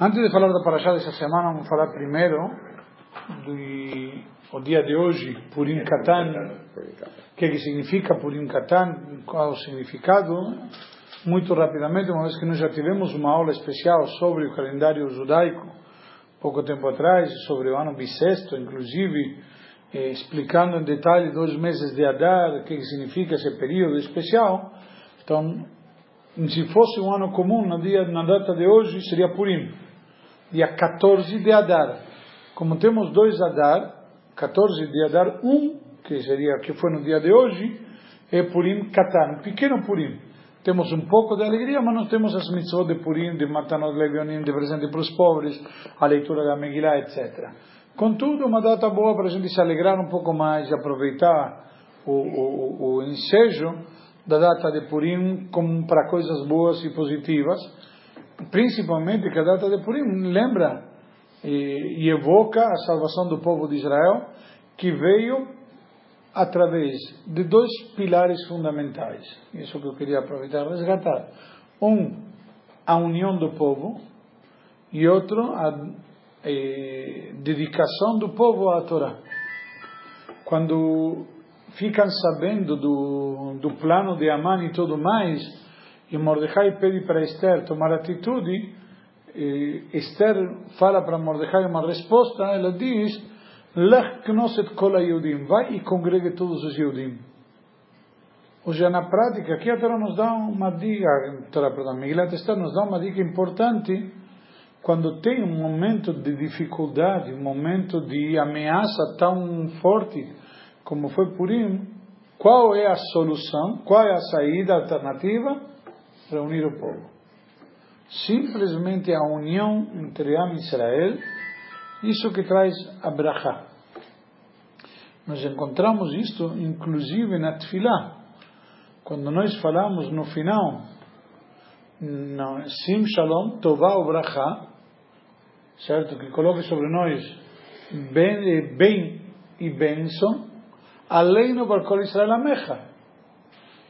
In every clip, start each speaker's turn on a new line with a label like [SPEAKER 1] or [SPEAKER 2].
[SPEAKER 1] Antes de falar da Parashá dessa semana, vamos falar primeiro do dia de hoje, Purim Katan. O que, que significa Purim Katan? Qual o significado? Muito rapidamente, uma vez que nós já tivemos uma aula especial sobre o calendário judaico, pouco tempo atrás, sobre o ano bissexto, inclusive, eh, explicando em detalhe dois meses de Adar, o que, que significa esse período especial. Então, se fosse um ano comum, na, dia, na data de hoje, seria Purim dia 14 de Adar. Como temos dois Adar, 14 de Adar, um, que seria que foi no dia de hoje, é Purim Katan, pequeno Purim. Temos um pouco de alegria, mas não temos as mitzvot de Purim, de Matanot Levionim, de presente para os pobres, a leitura da Megillah, etc. Contudo, uma data boa para a gente se alegrar um pouco mais aproveitar o, o, o ensejo da data de Purim como para coisas boas e positivas principalmente que a data de Purim lembra e, e evoca a salvação do povo de Israel, que veio através de dois pilares fundamentais. Isso que eu queria aproveitar e resgatar. Um, a união do povo, e outro, a eh, dedicação do povo à Torá. Quando ficam sabendo do, do plano de Amã e tudo mais, e Mordecai pede para Esther tomar atitude, Esther fala para Mordecai uma resposta, ela diz, Lech knosset kol Yehudim, vai e congregue todos os Yehudim. Ou seja, na prática, aqui a Torá nos dá uma dica, Torá, perdão, Miguel Esther nos dá uma dica importante, quando tem um momento de dificuldade, um momento de ameaça tão forte como foi Purim, qual é a solução, qual é a saída alternativa? Reunir o povo. Simplesmente a união entre Am e Israel, isso que traz a Brachá. Nós encontramos isto, inclusive, na Tfilá. Quando nós falamos no final, no Sim Shalom, Tová o Brachá, certo? Que coloque sobre nós bem, bem e bênção, além no Barcol Israel Amecha.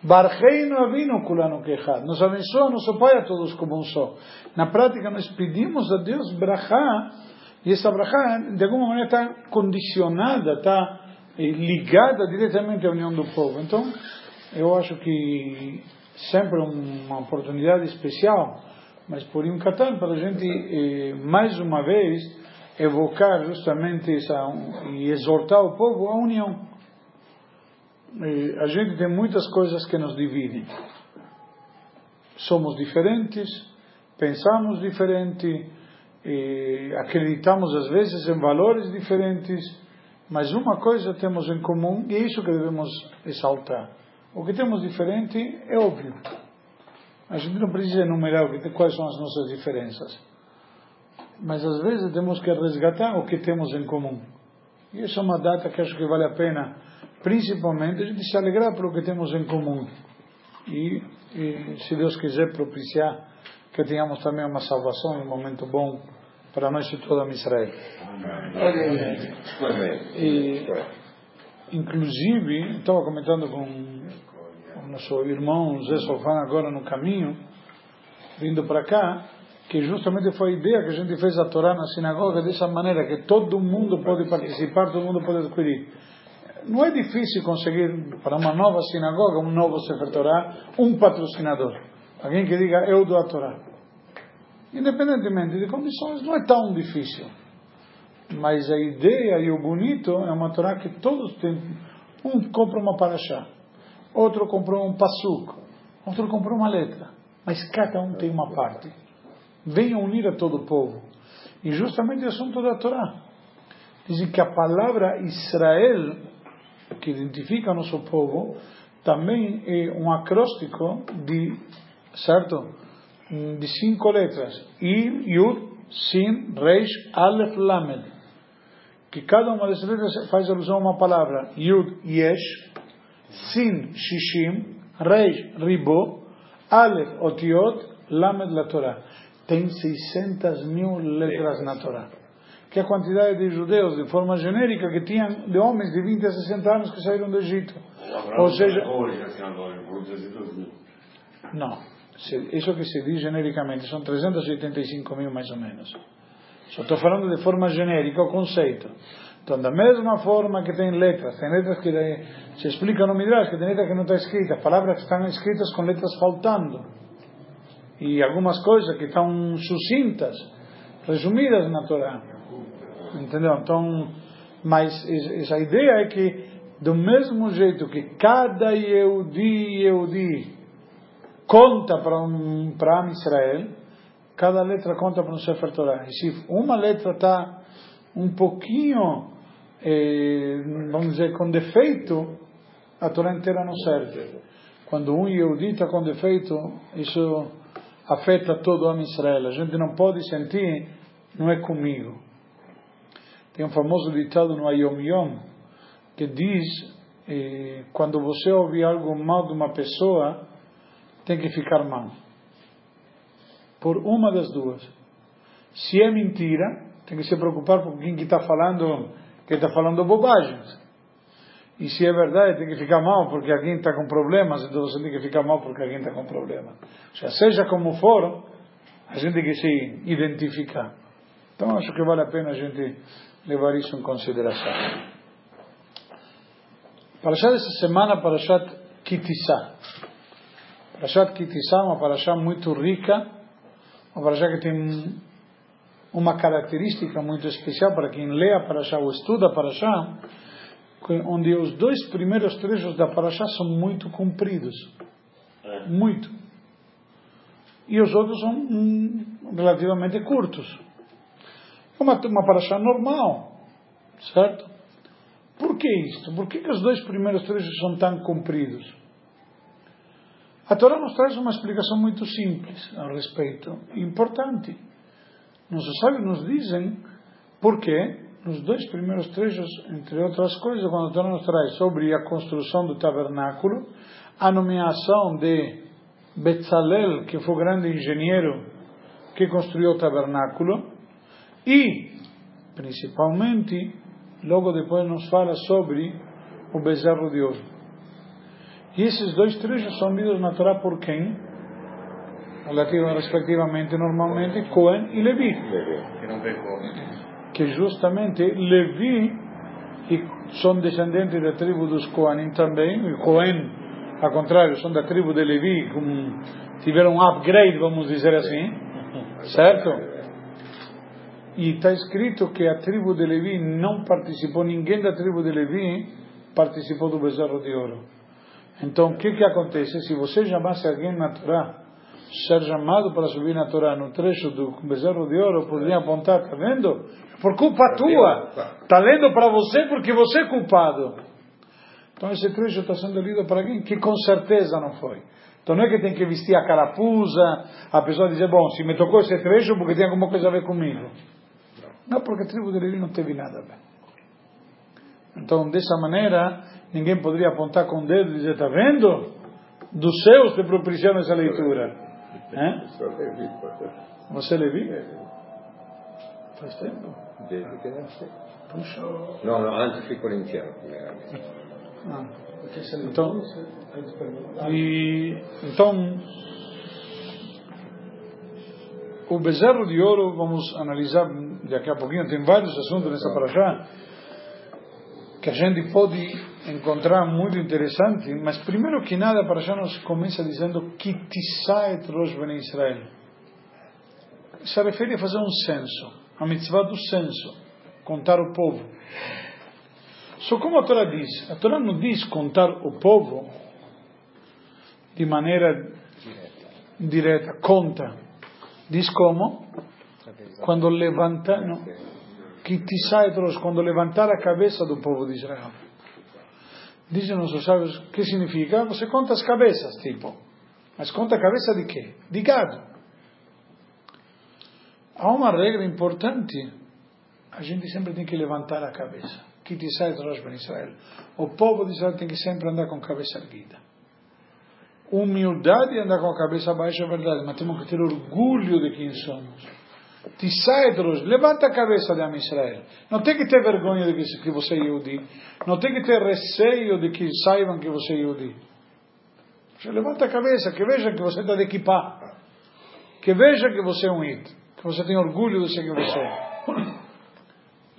[SPEAKER 1] Barreino Avino Kulano Kechad. Nos abençoa nosso Pai a todos como um só. Na prática, nós pedimos a Deus brachá, e essa brachá, de alguma maneira, está condicionada, está ligada diretamente à união do povo. Então, eu acho que sempre uma oportunidade especial, mas por um Katan, para a gente, mais uma vez, evocar justamente essa, e exortar o povo à união a gente tem muitas coisas que nos dividem. Somos diferentes, pensamos diferente, acreditamos às vezes em valores diferentes, mas uma coisa temos em comum e é isso que devemos exaltar. O que temos diferente é óbvio. A gente não precisa enumerar quais são as nossas diferenças. Mas às vezes temos que resgatar o que temos em comum. E essa é uma data que acho que vale a pena principalmente gente se alegrar pelo que temos em comum. E, e, se Deus quiser propiciar que tenhamos também uma salvação, um momento bom para nós e toda Israel. E, inclusive, estava comentando com o nosso irmão Zé Sofan agora no caminho, vindo para cá, que justamente foi a ideia que a gente fez a Torá na sinagoga dessa maneira, que todo mundo pode participar, todo mundo pode adquirir não é difícil conseguir para uma nova sinagoga, um novo Sefer Torah, um patrocinador. Alguém que diga, eu dou a Torá. Independentemente de condições, não é tão difícil. Mas a ideia e o bonito é uma Torá que todos têm. Um compra uma paraxá, outro comprou um passuco, outro comprou uma letra. Mas cada um tem uma parte. Venha unir a todo o povo. E justamente o assunto da Torá. Dizem que a palavra Israel que identifica nosso povo, também é um acróstico de, certo? De cinco letras. Ir, Yud, Sin, Reish, Aleph, Lamed. Que cada uma dessas letras faz alusão a uma palavra. Yud, Yesh, Sin, Shishim, Reish, Ribo, Aleph, Otiot, Lamed, la Torah. Tem 600 mil letras na Torá que a quantidade de judeus, de forma genérica, que tinham, de homens de 20 a 60 anos que saíram do Egito. Ou seja. Não. isso que se diz genericamente, são 385 mil mais ou menos. Só estou falando de forma genérica o conceito. Então, da mesma forma que tem letras, tem letras que se explica no Midrash, que tem letras que não está escrita, palavras que estão escritas com letras faltando. E algumas coisas que estão sucintas, resumidas na Torá. Entendeu? Então, mas essa ideia é que, do mesmo jeito que cada Yehudi, Yehudi conta para um, para Israel, cada letra conta para um Sefer Torah. E se uma letra está um pouquinho, eh, vamos dizer, com defeito, a Torá inteira não serve. Quando um Yehudi está com defeito, isso afeta todo o Israel. A gente não pode sentir, não é comigo. Tem um famoso ditado no Ayom Yom que diz: eh, quando você ouvir algo mal de uma pessoa, tem que ficar mal. Por uma das duas. Se é mentira, tem que se preocupar com quem está falando, que está falando bobagens. E se é verdade, tem que ficar mal porque alguém está com problemas, então você tem que ficar mal porque alguém está com problemas. Ou seja, seja como for, a gente tem que se identificar. Então acho que vale a pena a gente levar isso em consideração. Parashat dessa semana, Parashat Kitissá. Parashat Kitissá é uma Parashat muito rica, uma Parashat que tem uma característica muito especial para quem lê a Parashat ou estuda a Parashat, onde os dois primeiros trechos da Parashat são muito compridos. É. Muito. E os outros são hum, relativamente curtos. É uma, uma Parashat normal, certo? Por que isto? Por que, que os dois primeiros trechos são tão compridos? A Torá nos traz uma explicação muito simples a respeito, importante. Nossos sábios nos dizem por que nos dois primeiros trechos, entre outras coisas, quando a Torá nos traz sobre a construção do tabernáculo, a nomeação de Betzalel, que foi o grande engenheiro que construiu o tabernáculo, e, principalmente, logo depois nos fala sobre o bezerro de ouro. E esses dois trechos são lidos na Torá por quem? Respectivamente, normalmente, Cohen e Levi. Que não pecou que justamente Levi e são descendentes da tribo dos Coanim também, e Cohen, ao contrário, são da tribo de Levi, com, tiveram um upgrade, vamos dizer assim, certo? E está escrito que a tribo de Levi não participou, ninguém da tribo de Levi participou do bezerro de ouro. Então, o que, que acontece? Se você chamasse alguém na Torá, ser chamado para subir na Torá no trecho do bezerro de ouro, poderia apontar, está vendo? por culpa tua. Está lendo para você porque você é culpado. Então esse trecho está sendo lido para quem? Que com certeza não foi. Então não é que tem que vestir a carapuça, a pessoa dizer, bom, se me tocou esse trecho porque tem alguma coisa a ver comigo. Não, porque a tribo de Levi não teve nada. Então, dessa maneira, ninguém poderia apontar com o dedo e dizer, está vendo? Dos céus te propiciaram essa leitura. É? Você é Levi? Faz tempo? Desde que. Puxa. Não, não, antes fui corintiano, primeiramente. Ah, então, e, então, o bezerro de ouro, vamos analisar daqui a pouquinho, tem vários assuntos nessa paraxá que a gente pode encontrar muito interessante, mas primeiro que nada, a paraxá nos começa dizendo que et rosh ben Israel. Se refere a fazer um censo a mitzvah do censo, contar o povo. Só como a Torá diz, a Torá não diz contar o povo de maneira direta, conta. Diz como? Quando levanta, não, que te sai quando levantar a cabeça do povo de Israel. Dizem nossos sábios, o que significa? Você conta as cabeças, tipo. Mas conta a cabeça de quê? De gado há uma regra importante. A gente sempre tem que levantar a cabeça. Que te sai Israel. O povo de Israel tem que sempre andar com a cabeça erguida. Humildade e andar com a cabeça baixa é verdade, mas temos que ter orgulho de quem somos. Tisaedros, levanta a cabeça de Israel. Não tem que ter vergonha de que você é Yehudi. Não tem que ter receio de que saibam que você é Yehudi. Você levanta a cabeça, que veja que você está de equipar. Que veja que você é um it. Que você tem orgulho de ser que você é.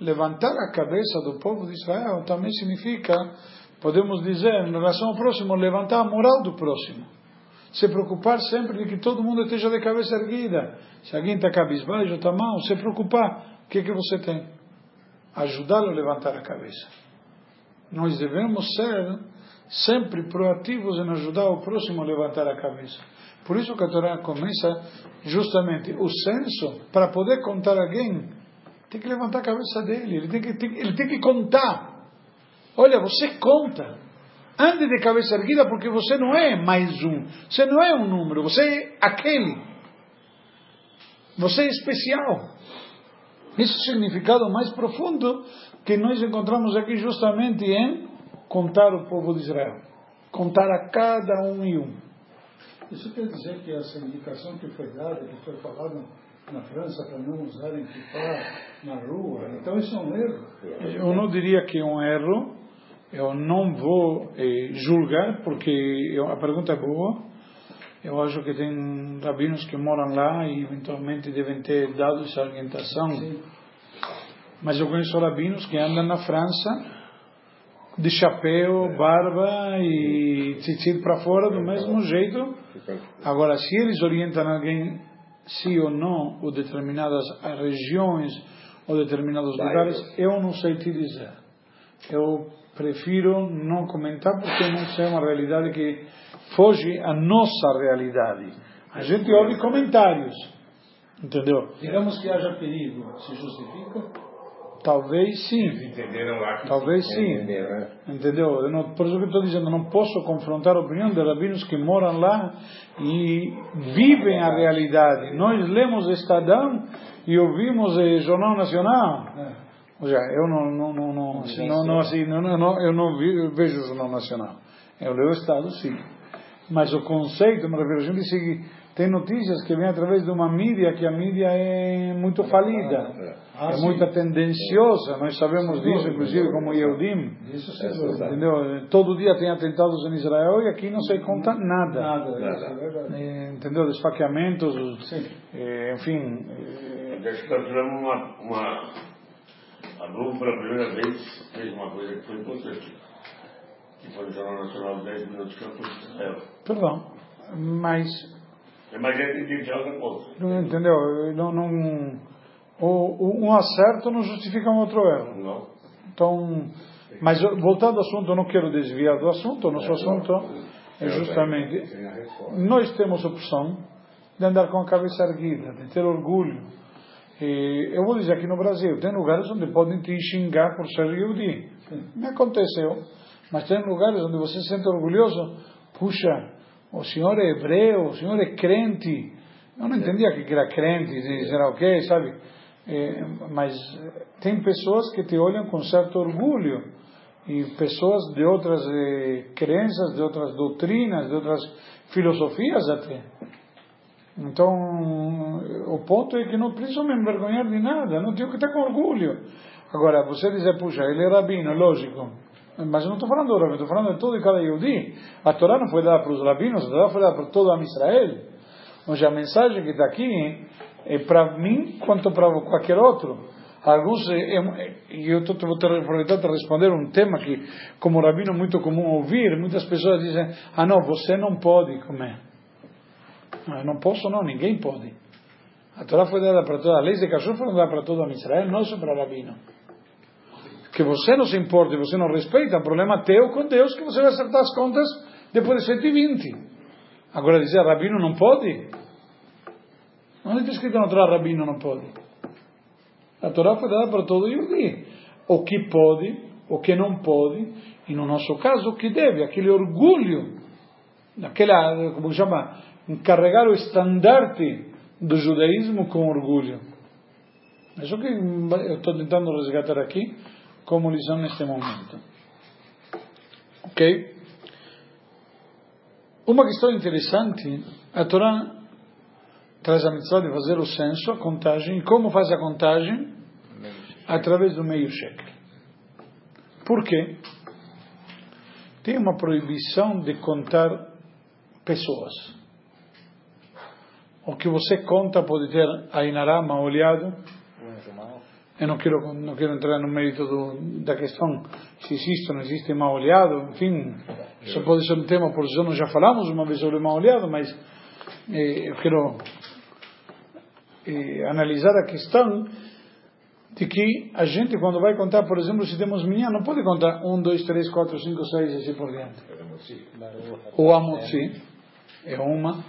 [SPEAKER 1] Levantar a cabeça do povo de Israel também significa, podemos dizer, em relação ao próximo, levantar a moral do próximo. Se preocupar sempre de que todo mundo esteja de cabeça erguida. Se alguém está cabisbaixo, está mal, se preocupar. O que, que você tem? Ajudá-lo a levantar a cabeça. Nós devemos ser sempre proativos em ajudar o próximo a levantar a cabeça. Por isso que a Torá começa justamente o senso, para poder contar alguém, tem que levantar a cabeça dele, ele tem que, tem, ele tem que contar. Olha, você conta. Ande de cabeça erguida porque você não é mais um. Você não é um número, você é aquele. Você é especial. Esse é o significado mais profundo que nós encontramos aqui justamente em contar o povo de Israel. Contar a cada um e um.
[SPEAKER 2] Isso quer dizer que essa indicação que foi dada, que foi falada na França para não usarem kipá na rua, então isso é um erro?
[SPEAKER 1] Eu não diria que é um erro, eu não vou eh, julgar, porque eu, a pergunta é boa. Eu acho que tem rabinos que moram lá e eventualmente devem ter dado essa orientação. Sim. Mas eu conheço rabinos que andam na França de chapéu, barba e tzitzit para fora do mesmo jeito. Agora, se eles orientam alguém, sim ou não, ou determinadas regiões ou determinados lugares, eu não sei te dizer. Eu prefiro não comentar porque não sei uma realidade que foge à nossa realidade. A gente ouve comentários, entendeu?
[SPEAKER 2] Digamos que haja perigo, se justifica?
[SPEAKER 1] Talvez sim. Talvez sim. Né? Entendeu? Não, por isso que estou dizendo, não posso confrontar a opinião de rabinos que moram lá e vivem a realidade. Nós lemos Estadão e ouvimos o Jornal Nacional. É. Ou seja, eu não, não, não, não, assim, não, não, assim, não, não, eu não vejo o Jornal Nacional. Eu leio o Estado, sim. Mas o conceito, me refiro, a gente diz tem notícias que vêm através de uma mídia que a mídia é muito falida. Ah, é muito tendenciosa, nós sabemos disso, inclusive como Yehudim. Isso é entendeu? Todo dia tem atentados em Israel e aqui não se conta nada. Nada, nada. É, entendeu? Desfaqueamentos, é, enfim.
[SPEAKER 3] É... Acho que nós tivemos uma, uma. A Globo, pela primeira vez, fez uma coisa que foi importante. Que foi no Jornal Nacional 10 minutos que eu Israel.
[SPEAKER 1] Perdão, mas.
[SPEAKER 3] Mas gente de outra
[SPEAKER 1] coisa. Entendeu? Não. não o, um acerto não justifica um outro erro.
[SPEAKER 3] Não.
[SPEAKER 1] Então, mas voltando ao assunto, eu não quero desviar do assunto, o nosso é, assunto é justamente, nós temos opção de andar com a cabeça erguida, de ter orgulho. E eu vou dizer aqui no Brasil, tem lugares onde podem te xingar por ser Yehudi. Me aconteceu. Mas tem lugares onde você se sente orgulhoso. Puxa, o senhor é hebreu, o senhor é crente. Eu não entendia que era crente, será o quê, sabe? É, mas tem pessoas que te olham com certo orgulho e pessoas de outras eh, crenças, de outras doutrinas, de outras filosofias até. Então, o ponto é que não preciso me envergonhar de nada, não tenho que estar com orgulho. Agora, você dizer, puxa, ele é rabino, lógico. Mas eu não estou falando do rabino, estou falando de todo e cada Yehudi. A Torá não foi dada para os rabinos, a Torá foi dada para todo a Israel. Seja, a mensagem que está aqui é para mim quanto para qualquer outro. Alguns, e eu vou aproveitar para responder um tema que, como rabino, é muito comum ouvir. Muitas pessoas dizem: Ah, não, você não pode comer. Eu não posso, não, ninguém pode. A Torá foi dada para toda, a lei de cachorro foi dada para todo Israel, não só para rabino. Que você não se importe, você não respeita, é um problema teu com Deus, que você vai acertar as contas depois de 120. Agora dizer, rabino não pode? Não está escrito na Torá, rabino não pode. A Torá foi dada para todo Yehudi. O que pode, o que não pode, e no nosso caso, o que deve, aquele orgulho, aquela, como chama, carregar o estandarte do judaísmo com orgulho. É isso que eu estou tentando resgatar aqui como lição neste momento. Ok? Uma questão interessante, a Torá traz a mitzvah de fazer o censo, a contagem. E como faz a contagem? Através do meio shekel. Por quê? Tem uma proibição de contar pessoas. O que você conta pode ter Ainará, mal olhado. Eu não quero, não quero entrar no mérito do, da questão se existe ou não existe mal olhado, enfim, isso pode ser um tema, por isso nós já falamos uma vez sobre mal olhado, mas eh, eu quero eh, analisar a questão de que a gente, quando vai contar, por exemplo, se temos menina, não pode contar um, dois, três, quatro, cinco, seis, assim por diante. O Amotzi é uma.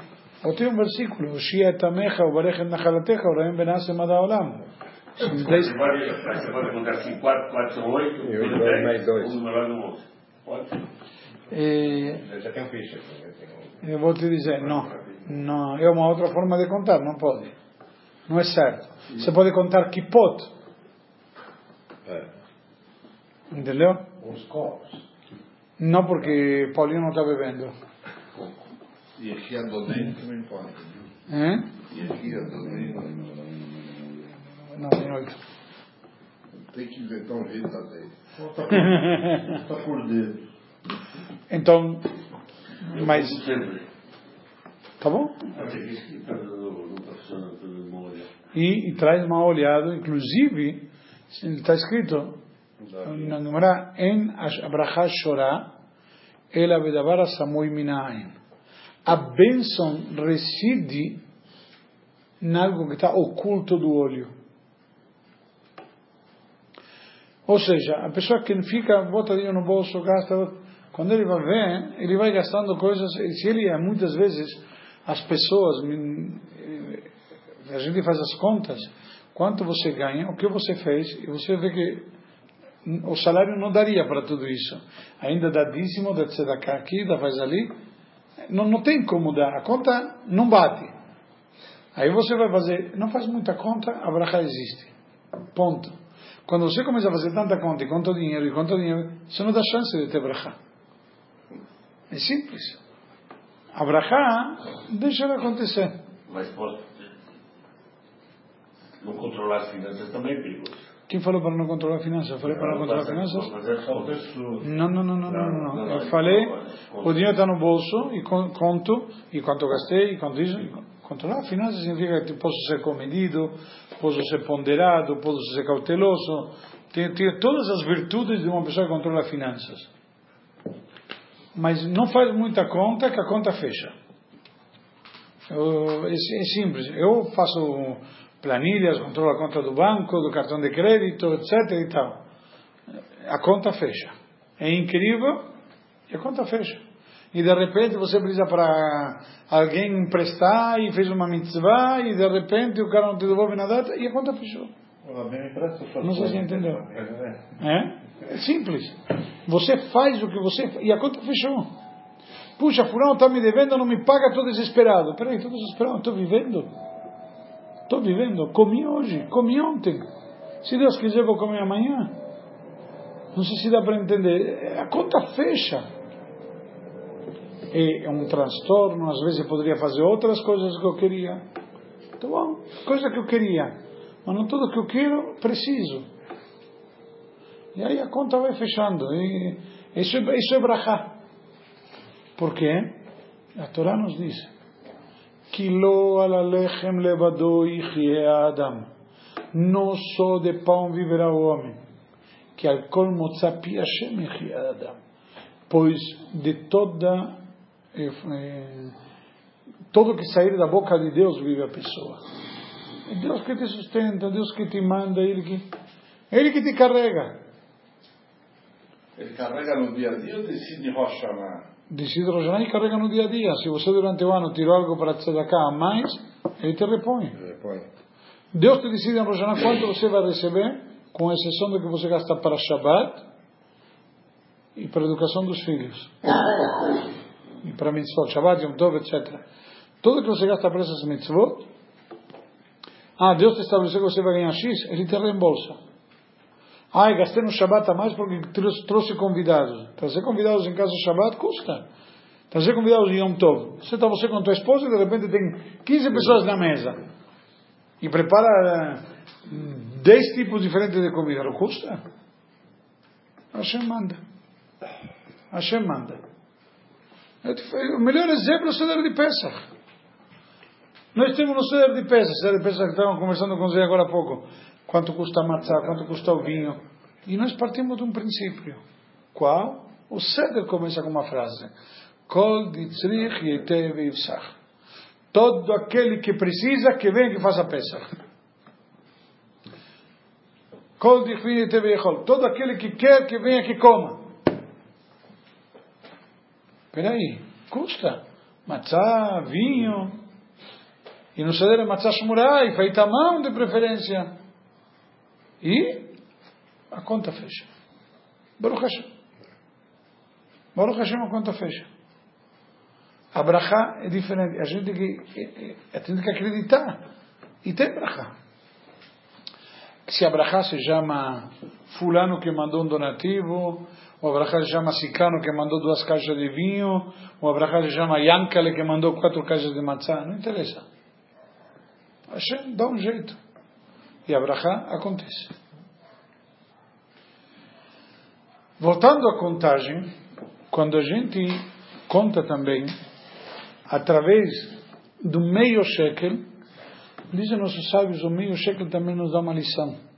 [SPEAKER 1] Ou tem um versículo, o Shia Tamecha, o Barechem Nachalatecha, o Raem Benasem Olam.
[SPEAKER 3] Você pode, você pode contar assim, quatro, quatro são oito,
[SPEAKER 4] Eu
[SPEAKER 3] dois,
[SPEAKER 4] dou
[SPEAKER 3] dez,
[SPEAKER 4] mais dois.
[SPEAKER 3] um numerado no onze. Pode?
[SPEAKER 1] Eh,
[SPEAKER 4] Já tem um ficha.
[SPEAKER 1] eu vou te dizer, não, não, é uma outra forma de contar, não pode. Não é certo. Você pode contar kipot,
[SPEAKER 4] É.
[SPEAKER 1] entendeu?
[SPEAKER 2] Os copos.
[SPEAKER 1] Não porque Paulinho não está bebendo.
[SPEAKER 5] E aqui a também pode.
[SPEAKER 1] Hein?
[SPEAKER 5] E aqui a Donem
[SPEAKER 1] Não, tem oito.
[SPEAKER 5] tem que inventar um jeito lei.
[SPEAKER 2] Falta por, falta por dedo.
[SPEAKER 1] Então, mas,
[SPEAKER 3] Sempre.
[SPEAKER 1] tá bom? E, e traz mal olhado, inclusive, está escrito na Gemara, en abraha shorá, el abedavar asamui minaim. A bênção reside em algo que está oculto do olho. Ou seja, a pessoa que fica, bota dinheiro no bolso, gasta, quando ele vai ver, ele vai gastando coisas, e se ele, muitas vezes, as pessoas, hum, eh, a gente faz as contas, quanto você ganha, o que você fez, e você vê que o salário não daria para tudo isso. Ainda dá dízimo, dá tzedakah aqui, dá faz ali, não, não tem como dar, a conta não bate. Aí você vai fazer, não faz muita conta, a bracha existe. Ponto. Quando você começa a fazer tanta conta, e quanto dinheiro, e quanto dinheiro, você não dá chance de ter bracha. É simples. A bracha, deixa ela acontecer.
[SPEAKER 3] Mas pode. Não controlar as finanças também é perigoso.
[SPEAKER 1] Quem falou para não controlar finanças? Eu falei para não controlar finanças?
[SPEAKER 3] Contas.
[SPEAKER 2] pessoas.
[SPEAKER 1] Não, não, não, não, não, não. Eu falei, o dinheiro está no bolso e con- conto, e quanto gastei, e quanto isso. Con- Controlar finanças significa que posso ser comedido, posso ser ponderado, posso ser cauteloso. Tem, todas as virtudes de uma pessoa que controla finanças. Mas não faz muita conta que a conta fecha. É simples. Eu faço planilhas, controlo a conta do banco, do cartão de crédito, etc. e tal. A conta fecha. É incrível e a conta fecha. E de repente você precisa para alguém emprestar e fez uma mitzvah e de repente o cara não te devolve na data e a conta fechou. Não sei se entendeu.
[SPEAKER 2] É.
[SPEAKER 1] É? É simples. Você faz o que você e a conta fechou. Puxa, fulano está me devendo, não me paga, estou desesperado. Peraí, estou desesperado, estou vivendo. Estou vivendo. Comi hoje, comi ontem. Se Deus quiser, vou comer amanhã. Não sei se dá para entender. A conta fecha. É um transtorno, às vezes eu poderia fazer outras coisas que eu queria. Tá bom, coisa que eu queria. Mas não tudo que eu quero, preciso. E aí a conta vai fechando. E isso, isso é brachá. Por quê? A Torá nos diz: Que lo alalechem levado Adam. Não só de pão viverá o homem. Que al kol motza pi Hashem Adam. Pois de toda. Eh, eh, Todo que sair da boca de Deus vive a pessoa. É Deus que te sustenta, Deus que te manda, Ele que, Ele que te carrega.
[SPEAKER 5] Ele carrega no dia a dia ou decide Roshana?
[SPEAKER 1] Decide Rojanai e carrega no dia a dia. Se você durante o ano tirou algo para tzedakah a mais, Ele te repõe.
[SPEAKER 4] Repõe.
[SPEAKER 1] Deus te decide em quanto você vai receber, com exceção do que você gasta para Shabbat e para a educação dos filhos. Para mitzvot, Shabbat, Yom Tov, etc. Tudo que você gasta para essas mitzvot, ah, Deus te estabeleceu que você vai ganhar X, Ele te reembolsa. Ah, gastei no Shabbat a mais porque trouxe, convidados. Trazer convidados em casa Shabbat custa. Trazer convidados em Yom Tov. Você está você com tua esposa e de repente tem 15 pessoas na mesa. E prepara eh, 10 tipos diferentes de comida. Não custa? Hashem manda. Hashem manda. O melhor exemplo é o Seder de Pesach. Nós temos no Seder de Pesach, Seder de Pesach que estavam conversando com você agora há pouco, quanto custa a matzá, quanto custa o vinho. E nós partimos de um princípio. Qual? O Seder começa com uma frase. Kol ditzrich yetev yivsach. Todo aquele que precisa, que venha que faça Pesach. Kol. Todo aquele que quer, que venha que coma. Peraí, custa. Matzá, vinho. E no Seder é matzá shmurai, feita mão de preferência. E a conta fecha. Baruch Hashem. Baruch Hashem a conta fecha. A brachá é diferente. A gente tem que, a gente tem que acreditar. E tem brachá. Se a brachá se chama fulano que mandou um donativo, ou a brachá se chama Sicano que mandou duas caixas de vinho, ou a brachá se chama Yankale que mandou quatro caixas de matzá, não interessa. Hashem dá um jeito. E a brachá acontece. Voltando à contagem, quando a gente conta também, através do meio shekel, dizem nossos sábios, o meio shekel também nos dá uma lição.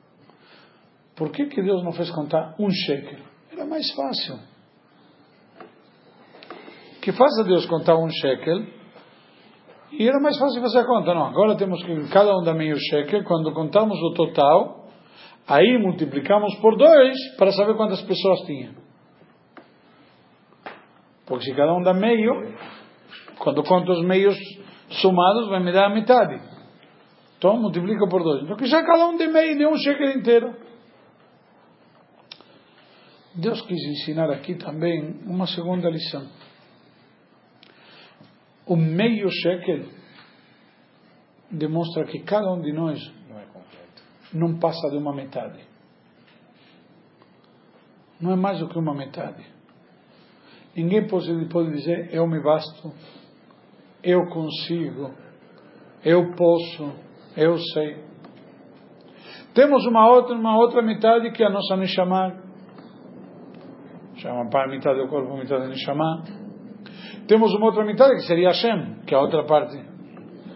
[SPEAKER 1] Por que, que Deus não fez contar um shekel? Era mais fácil. Que faça Deus contar um shekel, e era mais fácil fazer a conta. Não, agora temos que cada um dá meio shekel, quando contamos o total, aí multiplicamos por dois para saber quantas pessoas tinha. Porque se cada um dá meio, quando conto os meios somados, vai me dar a metade. Então multiplica por dois. Então que já cada um de meio deu um shekel inteiro. Deus quis ensinar aqui também uma segunda lição. O meio shekel demonstra que cada um de nós
[SPEAKER 4] Não é completo.
[SPEAKER 1] não passa de uma metade. Não é mais do que uma metade. Ninguém pode, pode dizer eu me basto, eu consigo, eu posso, eu sei. Temos uma outra, uma outra metade que é a nossa Neshama, chama para metade do corpo, metade da Neshama. Temos uma outra metade que seria Hashem, que é a outra parte,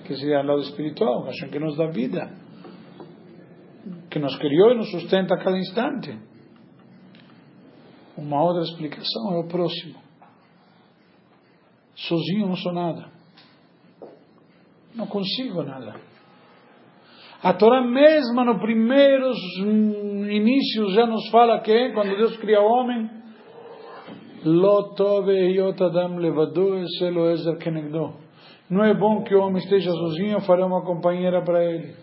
[SPEAKER 1] que seria o lado espiritual, Hashem que nos dá vida, que nos criou e nos sustenta a cada instante. Uma outra explicação é o próximo. Sozinho não sou nada. Não consigo nada. A Torá mesma, nos primeiros inícios, já nos fala que quando Deus cria o homem, não é bom que o homem esteja sozinho, fará uma companheira para ele.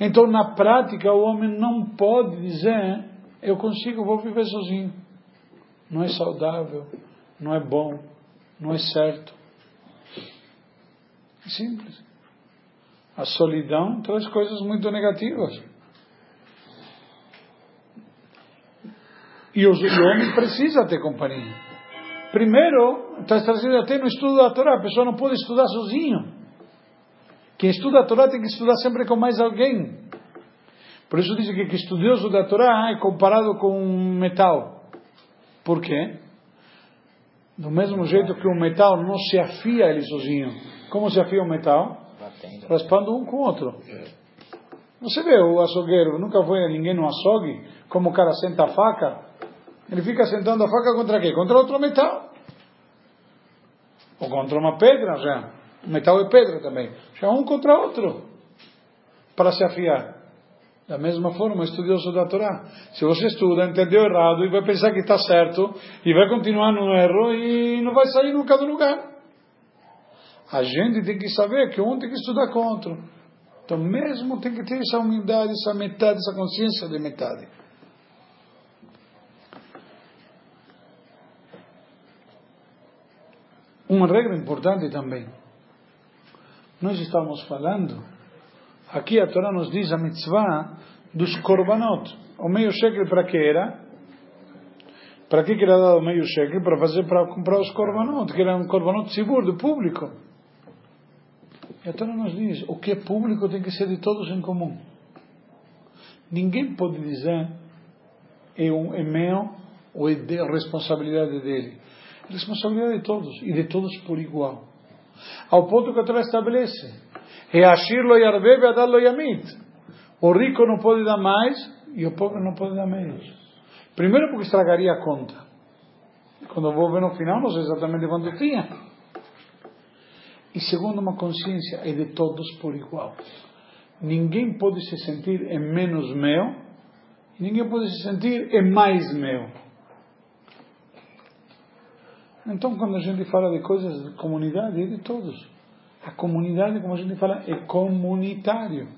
[SPEAKER 1] Então, na prática, o homem não pode dizer: Eu consigo, vou viver sozinho. Não é saudável, não é bom, não é certo. É simples. A solidão traz coisas muito negativas. E o homem precisa ter companhia. Primeiro, está trazido até no estudo da Torá, a pessoa não pode estudar sozinho. Quem estuda a Torá tem que estudar sempre com mais alguém. Por isso dizem que que estudioso da Torá é comparado com um metal. Por quê? Do mesmo jeito que um metal não se afia ele sozinho. Como se afia um metal?
[SPEAKER 4] Batendo.
[SPEAKER 1] Raspando um com o outro. Você vê o açougueiro, nunca foi ninguém no açougue, como o cara senta a faca, ele fica sentando a faca contra quê? Contra outro metal. Ou contra uma pedra, já. Metal é pedra também. Já um contra outro. Para se afiar. Da mesma forma, estudioso da Torá. Se você estuda, entendeu errado e vai pensar que está certo e vai continuar no erro e não vai sair nunca do lugar. A gente tem que saber que um tem que estudar outro. Então, mesmo tem que ter essa humildade, essa metade, essa consciência de metade. Uma regra importante também. Nós estamos falando, aqui a Torá nos diz a mitzvah dos korbanot. O meio shekel para que era? Para que era dado o meio shekel? Para fazer, para comprar os korbanot, que era um korbanot seguro, do público. E a Torá nos diz, o que é público tem que ser de todos em comum. Ninguém pode dizer, é, um, é meu ou é de responsabilidade dele. Responsabilidade de todos, e de todos por igual. Ao ponto que a Torá estabelece. Ashir lo yarbebe, adar lo yamit. O rico não pode dar mais e o pobre não pode dar menos. Primeiro porque estragaria a conta. Quando eu vou ver no final, não sei exatamente quanto tinha. E segundo, uma consciência é de todos por igual. Ninguém pode se sentir em menos meu, e ninguém pode se sentir em mais meu. Então, quando a gente fala de coisas de comunidade, é de todos. A comunidade, como a gente fala, é comunitário.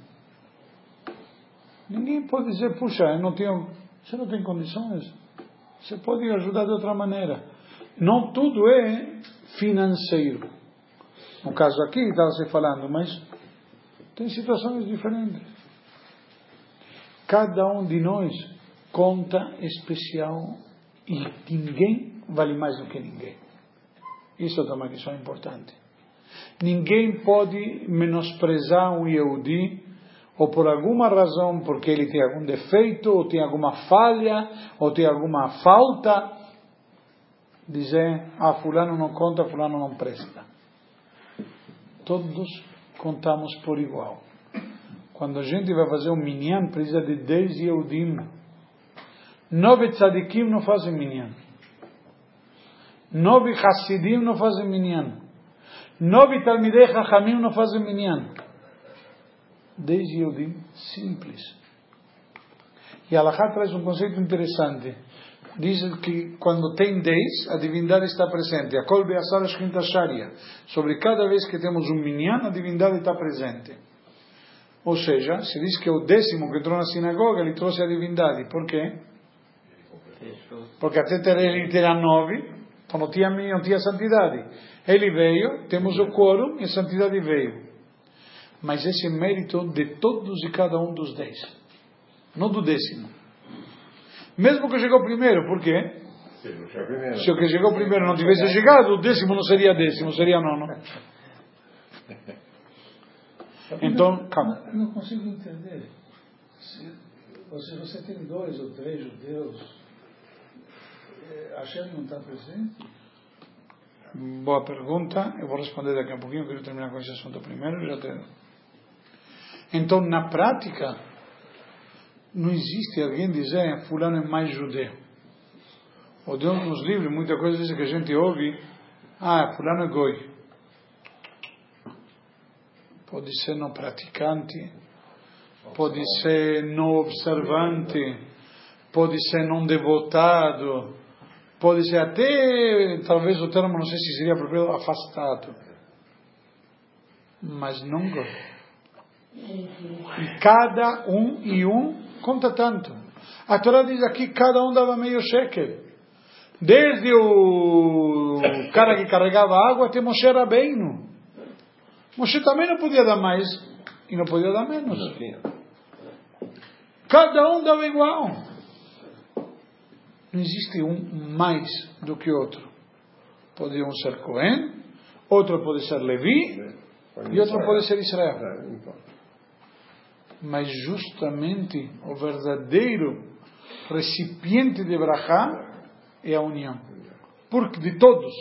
[SPEAKER 1] Ninguém pode dizer, puxa, eu não tenho, você não tem condições. Você pode ajudar de outra maneira. Não tudo é financeiro. No caso aqui, estava se falando, mas tem situações diferentes. Cada um de nós conta especial e ninguém vale mais do que ninguém. Isso é uma questão importante. Ninguém pode menosprezar um Yehudi ou por alguma razão, porque ele tem algum defeito, ou tem alguma falha, ou tem alguma falta, dizer, ah, fulano não conta, fulano não presta. Todos contamos por igual. Quando a gente vai fazer um minyan, precisa de 10 Yehudim. Nove tzadikim não fazem minyan. Nove Hasidim não fazem minyan. Nove Talmidei Chachamim não fazem minyan. Dez Yehudim simples. E a Alahá traz um conceito interessante. Diz que quando tem dez, a divindade está presente. A Kol Beasar. Sobre cada vez que temos um minyan, a divindade está presente. Ou seja, se diz que é o décimo que entrou na sinagoga, ele trouxe a divindade. Por quê? Porque até ter ele ter a nove, então não tinha, não tinha santidade. Ele veio, temos o quórum e a santidade veio. Mas esse é mérito de todos e cada um dos dez, não do décimo. Mesmo que chegou primeiro, por quê? Se o que chegou primeiro não tivesse chegado, o décimo não seria décimo, seria nono. Então, calma.
[SPEAKER 2] Eu não consigo entender. Se, se você tem dois ou três judeus, Hashem não está presente?
[SPEAKER 1] Boa pergunta. Eu vou responder daqui a pouquinho. Quero terminar com esse assunto primeiro. Já tenho. Então, na prática, não existe alguém dizer fulano é mais judeu. Ou Deus nos livre, muita coisa diz que a gente ouve, ah, fulano é goi. Pode ser não praticante, pode ser não observante, pode ser não devotado, pode ser até, talvez o termo, não sei se seria apropriado, afastado. Mas não. E cada um e um conta tanto. A Torá diz aqui, cada um dava meio shekel. Desde o cara que carregava água até Moshe Rabbeinu. Moshe também não podia dar mais e não podia dar menos. Cada um dava igual. Não existe um mais do que outro. Pode um ser Cohen, outro pode ser Levi e outro pode ser Israel. Mas justamente o verdadeiro recipiente de Brahá é a união. Porque de todos,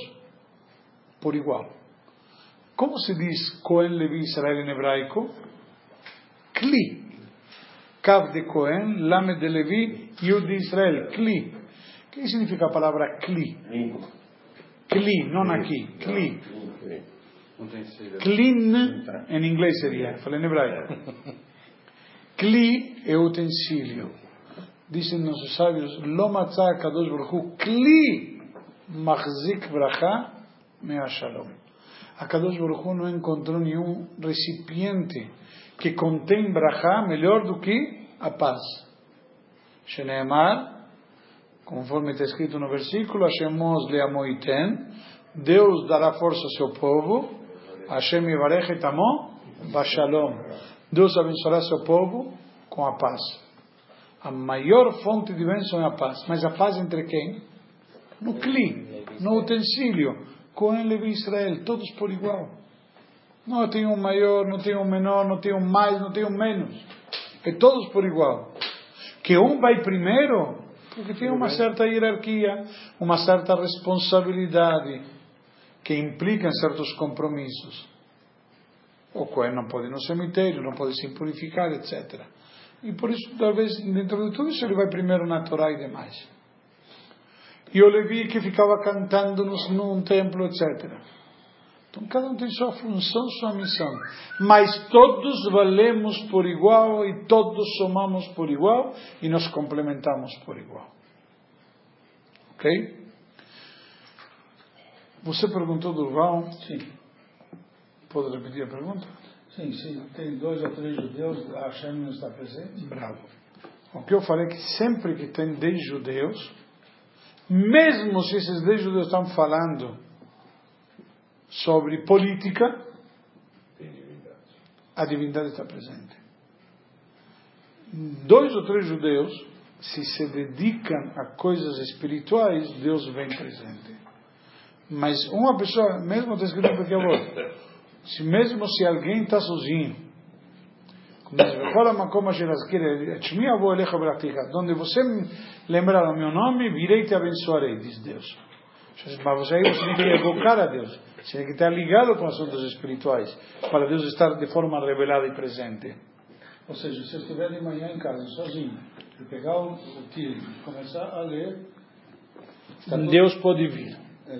[SPEAKER 1] por igual. Como se diz Cohen, Levi, Israel em hebraico? Kli. Kav de Cohen, Lamed de Levi, Yud de Israel. Kli. O que significa a palavra Kli? Kli, não aqui. Kli. Klin, em inglês seria. Falei em hebraico. Kli é utensílio. Dizem nossos sábios, Lo matzah kadosh baruch kli machzik bracha mea shalom. A Kadosh Baruch Hu não encontrou nenhum recipiente que contém brachá melhor do que a paz. Sheneemar, conforme está escrito no versículo, Hashemos leamoiten, Deus dará força ao seu povo, Hashem yivarech et amo, bashalom. Deus abençoará seu povo com a paz. A maior fonte de bênção é a paz. Mas a paz entre quem? No cli, no utensílio. Cohen, Levi Israel, todos por igual. Não tem um maior, não tem um menor, não tem um mais, não tem um menos. É todos por igual. Que um vai primeiro Porque tem uma certa hierarquia, uma certa responsabilidade que implica em certos compromissos. O Cohen não pode ir no cemitério, não pode se purificar, etc. E por isso, talvez, dentro de tudo isso, ele vai primeiro na Torá e demais. E o Levi que ficava cantando num templo, etc. Então cada um tem sua função, sua missão. Mas todos valemos por igual e todos somamos por igual e nos complementamos por igual. Ok? Você perguntou do Val?
[SPEAKER 2] Sim.
[SPEAKER 1] Pode repetir a pergunta?
[SPEAKER 2] Sim, sim. Tem dois ou três judeus, a Hashem não está presente?
[SPEAKER 1] Bravo. O que eu falei é que sempre que tem dez judeus, mesmo se esses dez judeus estão falando sobre política, a divindade está presente. Dois ou três judeus, se se dedicam a coisas espirituais, Deus vem presente. Mas uma pessoa, mesmo está escrito porque eu se mesmo se alguém está sozinho, onde você lembrar o meu nome, virei e te abençoarei, diz Deus. Mas você aí você tem que evocar a Deus, você tem que estar ligado com assuntos espirituais, para Deus estar de forma revelada e presente.
[SPEAKER 2] Ou seja, se eu estiver de manhã em casa, sozinho, e pegar o, o e começar a ler,
[SPEAKER 1] Deus pode vir.
[SPEAKER 2] é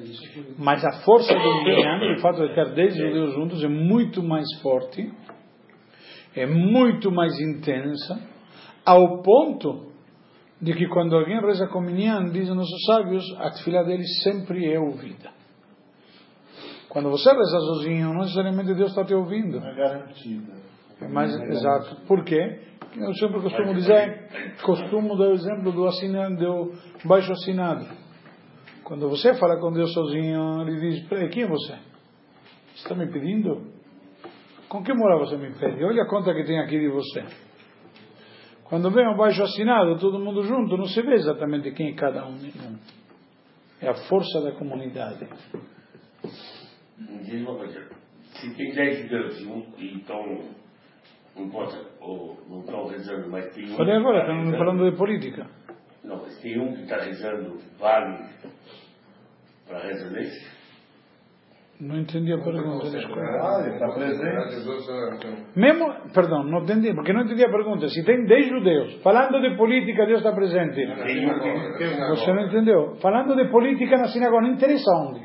[SPEAKER 1] Mas a força do Minyan, o fato de ter 10 judeus juntos, é muito mais forte, é muito mais intensa, ao ponto de que quando alguém reza com Minyan, dizem nossos sábios, a tefilá dele sempre é ouvida. Quando você reza sozinho, não necessariamente Deus está te ouvindo.
[SPEAKER 5] É garantida.
[SPEAKER 1] É mais exato. Por quê? Eu sempre costumo dizer, costumo dar o exemplo do, assinado, do baixo assinado. Quando você fala com Deus sozinho, ele diz: Peraí, quem é você? Você está me pedindo? Com que moral você me pede? Olha a conta que tem aqui de você. Quando vem um baixo assinado, todo mundo junto, não se vê exatamente quem é cada um. É a força da comunidade.
[SPEAKER 3] Diz uma coisa. Se tem 10 judeus e estão, não importa, ou não estão rezando, mas tem um.
[SPEAKER 1] Falei agora,
[SPEAKER 3] tá
[SPEAKER 1] estamos
[SPEAKER 3] rezando-
[SPEAKER 1] falando de política.
[SPEAKER 3] Não, mas tem um que está rezando, vale para reza desse?
[SPEAKER 1] Não entendi a pergunta, desculpa.
[SPEAKER 5] Ah, está presente.
[SPEAKER 1] Mesmo, perdão, não entendi, porque não entendi a pergunta. Se tem 10 judeus falando de política, Deus está presente. Você não entendeu? Falando de política na sinagoga, não interessa onde.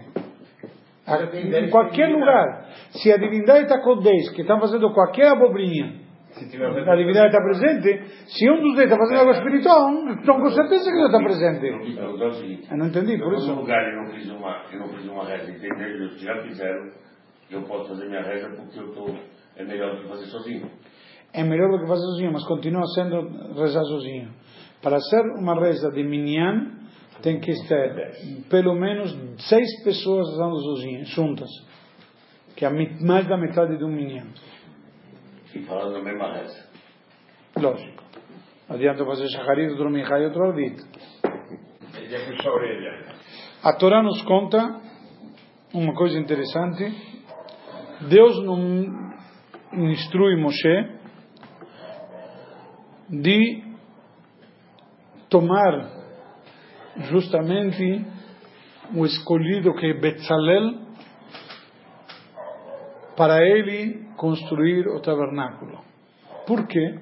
[SPEAKER 1] A- Em qualquer lugar. Se a divindade está com 10, que estão fazendo qualquer abobrinha, a divindade está presente, se um dos 10 está fazendo algo espiritual, então com certeza que Deus está presente. Eu não entendi, por isso.
[SPEAKER 3] no lugar eu não fiz uma, eu não fiz uma reza, entendeu? Eles já fizeram, eu posso fazer minha reza porque eu tô, é melhor do que fazer sozinho.
[SPEAKER 1] É melhor do que fazer sozinho, mas continua sendo rezar sozinho. Para ser uma reza de minyan, tem que ter pelo menos seis pessoas rezando sozinhas, juntas. Que é mais da metade de um minyan.
[SPEAKER 3] E falando a mesma reza.
[SPEAKER 1] Lógico. Não adianta fazer shacharit, outro minchá e outro arvit.
[SPEAKER 5] Ele puxar a orelha.
[SPEAKER 1] A Torá nos conta uma coisa interessante. Deus não instrui Moshe de tomar justamente o escolhido que é Betzalel para ele construir o tabernáculo. Por quê?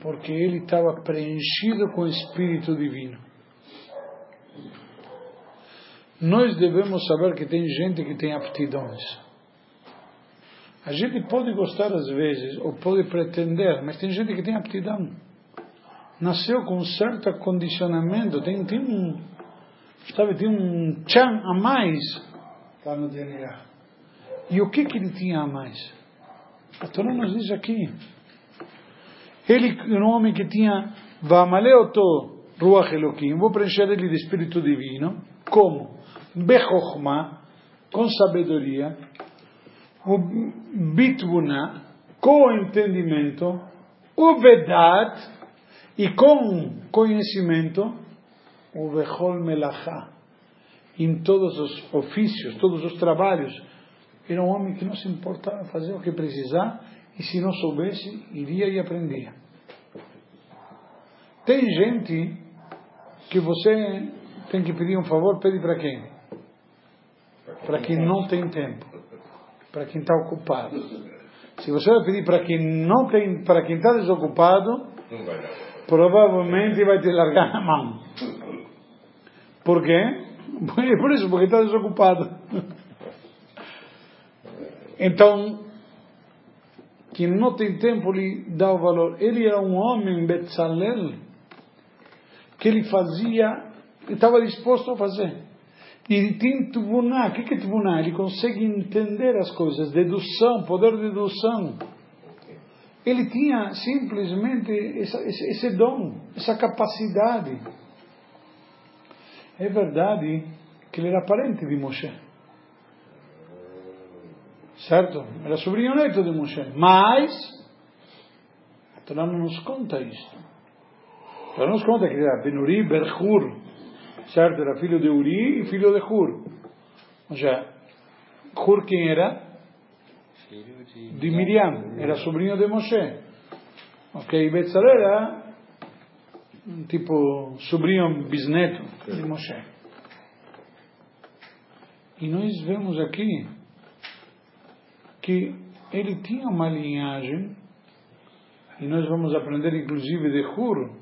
[SPEAKER 1] Porque ele estava preenchido com o Espírito Divino. Nós devemos saber que tem gente que tem aptidões. A gente pode gostar às vezes, ou pode pretender, mas tem gente que tem aptidão. Nasceu com certo condicionamento, tem, tem um, sabe, tem um tchan a mais.
[SPEAKER 2] está no DNA.
[SPEAKER 1] E o que que ele tinha a mais? A Torá nos diz aqui. Ele era um homem que tinha Vamaleoto Ruach Elohim, vou preencher ele de Espírito Divino, como? Bechokhmah, com sabedoria, o Bitbuna, com entendimento, o Vedat, e com conhecimento, o Bechol Melachá, em todos os ofícios, todos os trabalhos, Era um homem que não se importava fazer o que precisar e se não soubesse, iria e aprendia. Tem gente que você tem que pedir um favor, pede para quem? Para quem não tem tempo, para quem está ocupado. Se você vai pedir para quem não tem, para quem está desocupado, provavelmente vai te largar a mão. Por quê? Por isso, porque está desocupado. Então, quem não tem tempo lhe dá o valor. Ele era um homem, Betzalel, que ele fazia, estava disposto a fazer. E tem tubuná. O que é tubuná? Ele consegue entender as coisas, dedução, poder de dedução. Ele tinha simplesmente esse, esse dom, essa capacidade. É verdade que ele era parente de Moshe. Certo? Era sobrinho neto de Moshe. Mas, a Torá não nos conta isto. A Torá nos conta que era Benuri Berhur. Certo? Era filho de Uri e filho de Hur. Ou seja, Hur quem era? De Miriam. Era sobrinho de Moshe. Ok? Betzalel era tipo sobrinho bisneto de Moshe. E nós vemos aqui que ele tinha uma linhagem, e nós vamos aprender inclusive de Hur,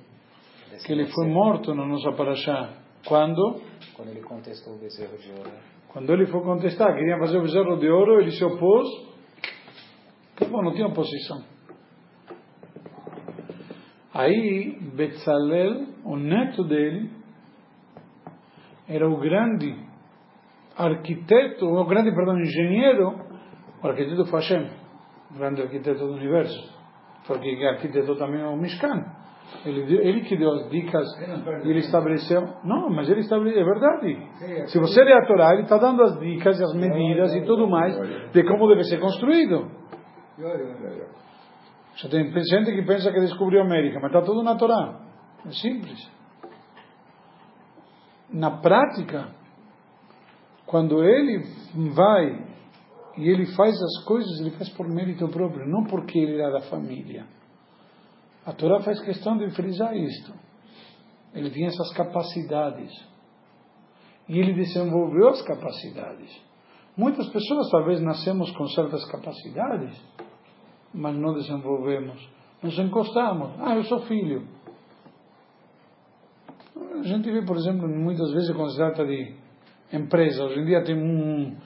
[SPEAKER 1] que ele foi morto na nossa paraxá. Quando?
[SPEAKER 6] Quando ele contestou o bezerro de ouro.
[SPEAKER 1] Quando ele foi contestar, queria fazer o bezerro de ouro, ele se opôs. Acabou, não tinha oposição. Aí, Betzalel, o neto dele, era o grande arquiteto, o grande, perdão, engenheiro, o arquiteto foi Hashem, o grande arquiteto do universo. Porque arquitetou também o Mishkan. Ele, ele que deu as dicas, ele estabeleceu. Não, mas ele estabeleceu, é verdade. Se você ler a Torá, ele está dando as dicas e as medidas e tudo mais de como deve ser construído. Já tem gente que pensa que descobriu a América, mas está tudo na Torá. É simples. Na prática, quando ele vai e ele faz as coisas, ele faz por mérito próprio, não porque ele era da família. A Torá faz questão de frisar isto. Ele tinha essas capacidades. E ele desenvolveu as capacidades. Muitas pessoas talvez nascemos com certas capacidades, mas não desenvolvemos. Nos encostamos. Ah, eu sou filho. A gente vê, por exemplo, muitas vezes quando se trata de empresa. Hoje em dia tem um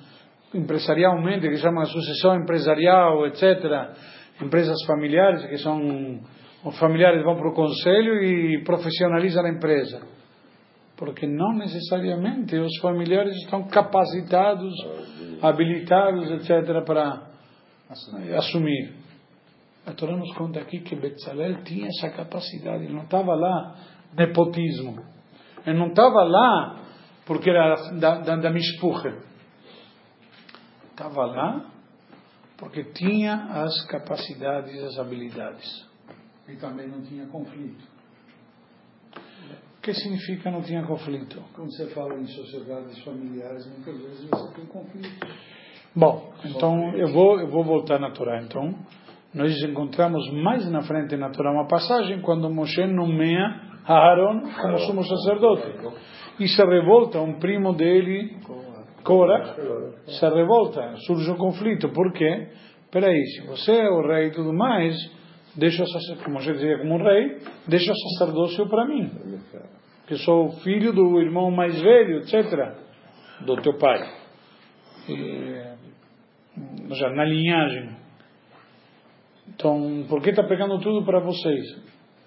[SPEAKER 1] empresarialmente que chama sucessão empresarial, etc. Empresas familiares que são os familiares vão para o conselho e profissionalizam a empresa. Porque não necessariamente os familiares estão capacitados, habilitados, etc., para assumir. A Torá nos conta aqui que Betzalel tinha essa capacidade, ele não estava lá nepotismo. Ele não estava lá porque era da, da, da Mishpuche. Estava lá porque tinha as capacidades, as habilidades.
[SPEAKER 2] E também não tinha conflito.
[SPEAKER 1] O que significa não tinha conflito?
[SPEAKER 2] Quando você fala em sociedades familiares, muitas vezes você tem conflito.
[SPEAKER 1] Bom, então eu vou, eu vou voltar na Torá. Então, nós encontramos mais na frente na Torá uma passagem quando Moshe nomeia Aaron como sumo sacerdote. E se revolta um primo dele, Cora, se revolta, surge um conflito. Por quê? Peraí, se você é o rei e tudo mais, deixa, como Moshe dizia, como um rei, deixa o sacerdócio para mim. Que sou filho do irmão mais velho, etc. Do teu pai. E, na linhagem. Então, por que está pegando tudo para vocês?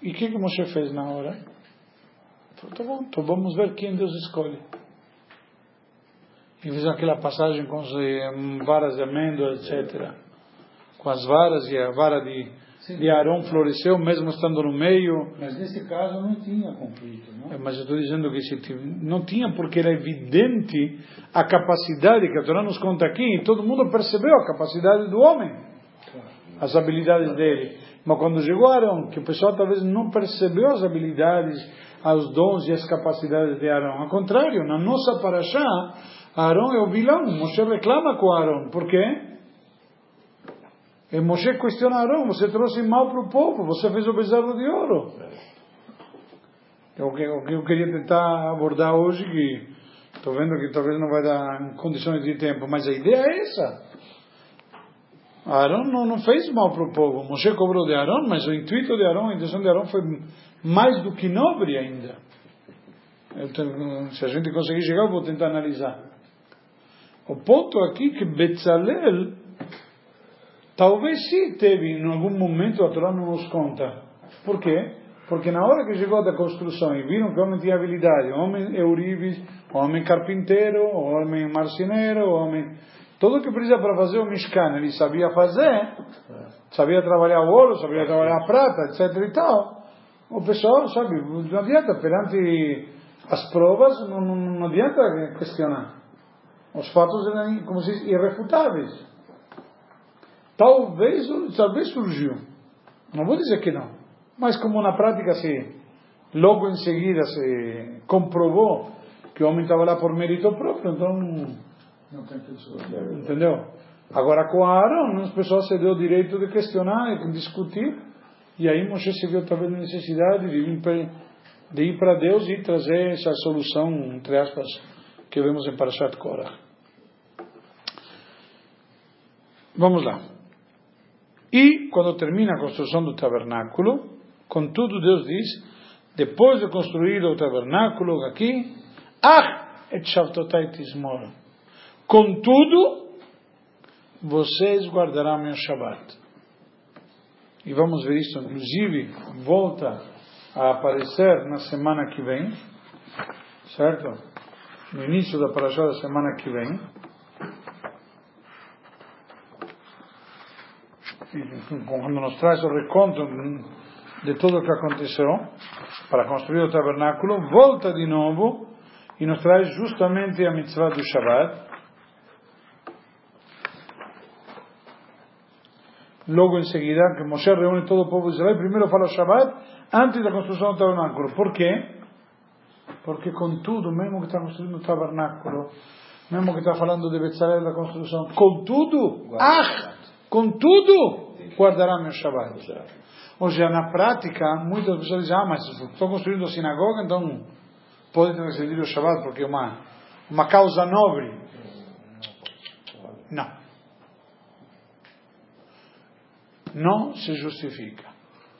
[SPEAKER 1] E o que, que Moshe fez na hora? Falou, tá bom, então vamos ver quem Deus escolhe. E fez aquela passagem com as varas de amêndoas, etc. Com as varas e a vara de, de Arão floresceu, mesmo estando no meio.
[SPEAKER 2] Mas nesse caso não tinha conflito, não?
[SPEAKER 1] Mas eu estou dizendo que se não tinha, porque era evidente a capacidade que a Torá nos conta aqui, e todo mundo percebeu a capacidade do homem, as habilidades dele. Mas quando chegou Arão, que o pessoal talvez não percebeu as habilidades, aos dons e às capacidades de Arão. Ao contrário, na nossa paraxá, Arão é o vilão. Moshe reclama com Arão. Por quê? E Moshe questiona Arão, você trouxe mal para o povo, você fez o bezerro de ouro. O que, o que eu queria tentar abordar hoje, que estou vendo que talvez não vai dar condições de tempo, mas a ideia é essa. Arão não, não fez mal para o povo. Moshe cobrou de Arão, mas o intuito de Arão, a intenção de Arão foi mais do que nobre ainda. Tenho, se a gente conseguir chegar, eu vou tentar analisar. O ponto aqui é que Betzalel talvez sim teve em algum momento, a Torá não nos conta. Por quê? Porque na hora que chegou da construção e viram que o homem tinha habilidade, homem eurives, homem carpinteiro, homem marceneiro, homem tudo que precisa para fazer o Mishkan, ele sabia fazer, sabia trabalhar o ouro, sabia trabalhar a prata, etc e tal. O pessoal, sabe, não adianta, perante as provas, não, não, não adianta questionar. Os fatos eram, como se diz, irrefutáveis. Talvez, talvez surgiu. Não vou dizer que não. Mas como na prática se, logo em seguida se comprovou que o homem estava lá por mérito próprio, então não tem que Entendeu? Agora com Aaron, as pessoas se deu o direito de questionar e discutir. E aí Moshe se viu talvez a necessidade de de ir para Deus e trazer essa solução, entre aspas, que vemos em Parashat Korah. Vamos lá. E quando termina a construção do tabernáculo, contudo Deus diz, depois de construir o tabernáculo aqui, Ah, et shavtotai tismor Contudo, vocês guardarão meu Shabat. E vamos ver isso, inclusive, volta a aparecer na semana que vem, certo? No início da parasha da semana que vem. Quando nos traz o reconto de tudo o que aconteceu para construir o tabernáculo, volta de novo e nos traz justamente a mitzvah do Shabbat Logo em seguida, que Moshe reúne todo o povo de Israel, primeiro fala Shabbat, antes da construção do tabernáculo. Por quê? Porque com tudo, mesmo que está construindo o tabernáculo, mesmo que está falando de Betzalel da construção, com tudo, ah, com tudo, guardará meu Shabbat. Ou seja, na prática, muitas pessoas dizem, ah, mas estou construindo a sinagoga, então pode transgredir o Shabbat, porque é uma, uma causa nobre. Não. Não se justifica.